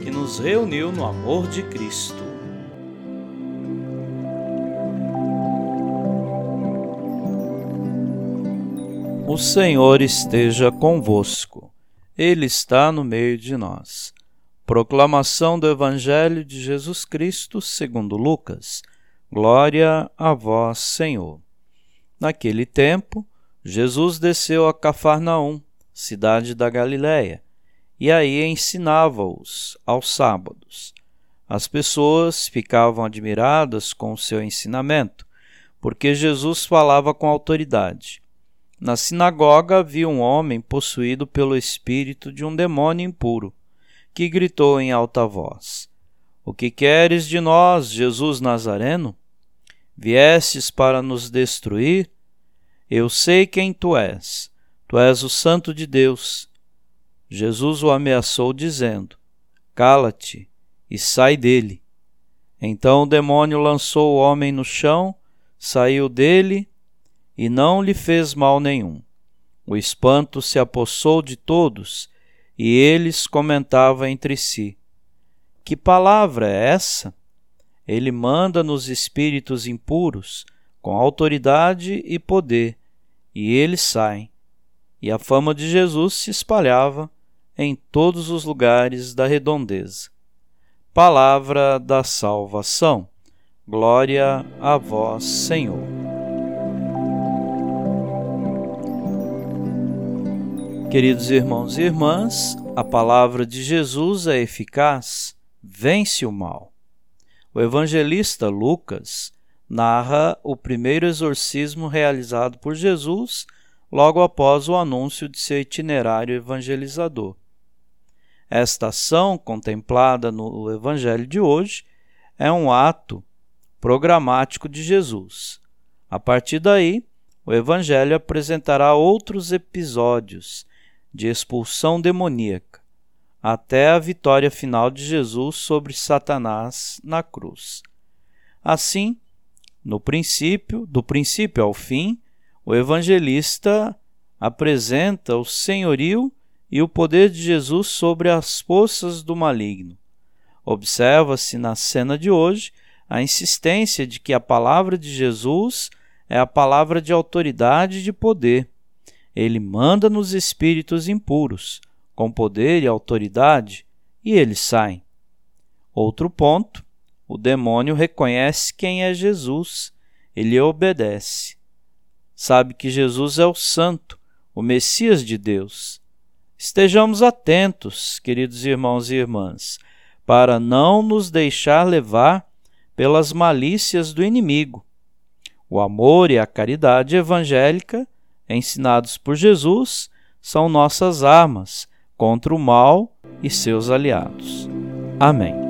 que nos reuniu no amor de Cristo. O Senhor esteja convosco, Ele está no meio de nós. Proclamação do Evangelho de Jesus Cristo segundo Lucas. Glória a vós, Senhor. Naquele tempo, Jesus desceu a Cafarnaum, cidade da Galiléia e aí ensinava-os aos sábados. As pessoas ficavam admiradas com o seu ensinamento, porque Jesus falava com autoridade. Na sinagoga havia um homem possuído pelo espírito de um demônio impuro, que gritou em alta voz: O que queres de nós, Jesus Nazareno? Viestes para nos destruir? Eu sei quem tu és. Tu és o Santo de Deus. Jesus o ameaçou, dizendo: Cala-te e sai dele. Então o demônio lançou o homem no chão, saiu dele e não lhe fez mal nenhum. O espanto se apossou de todos e eles comentavam entre si: Que palavra é essa? Ele manda nos espíritos impuros com autoridade e poder, e eles saem. E a fama de Jesus se espalhava em todos os lugares da redondeza. Palavra da salvação. Glória a vós, Senhor. Queridos irmãos e irmãs, a palavra de Jesus é eficaz, vence o mal. O evangelista Lucas narra o primeiro exorcismo realizado por Jesus logo após o anúncio de seu itinerário evangelizador. Esta ação, contemplada no Evangelho de hoje, é um ato programático de Jesus. A partir daí, o Evangelho apresentará outros episódios de expulsão demoníaca, até a vitória final de Jesus sobre Satanás na cruz. Assim, no princípio, do princípio ao fim, o evangelista apresenta o senhorio e o poder de Jesus sobre as forças do maligno. Observa-se na cena de hoje a insistência de que a palavra de Jesus é a palavra de autoridade e de poder. Ele manda nos espíritos impuros, com poder e autoridade, e eles saem. Outro ponto: o demônio reconhece quem é Jesus, ele obedece. Sabe que Jesus é o Santo, o Messias de Deus Estejamos atentos, queridos irmãos e irmãs, para não nos deixar levar pelas malícias do inimigo. O amor e a caridade evangélica, ensinados por Jesus, são nossas armas contra o mal e seus aliados. Amém.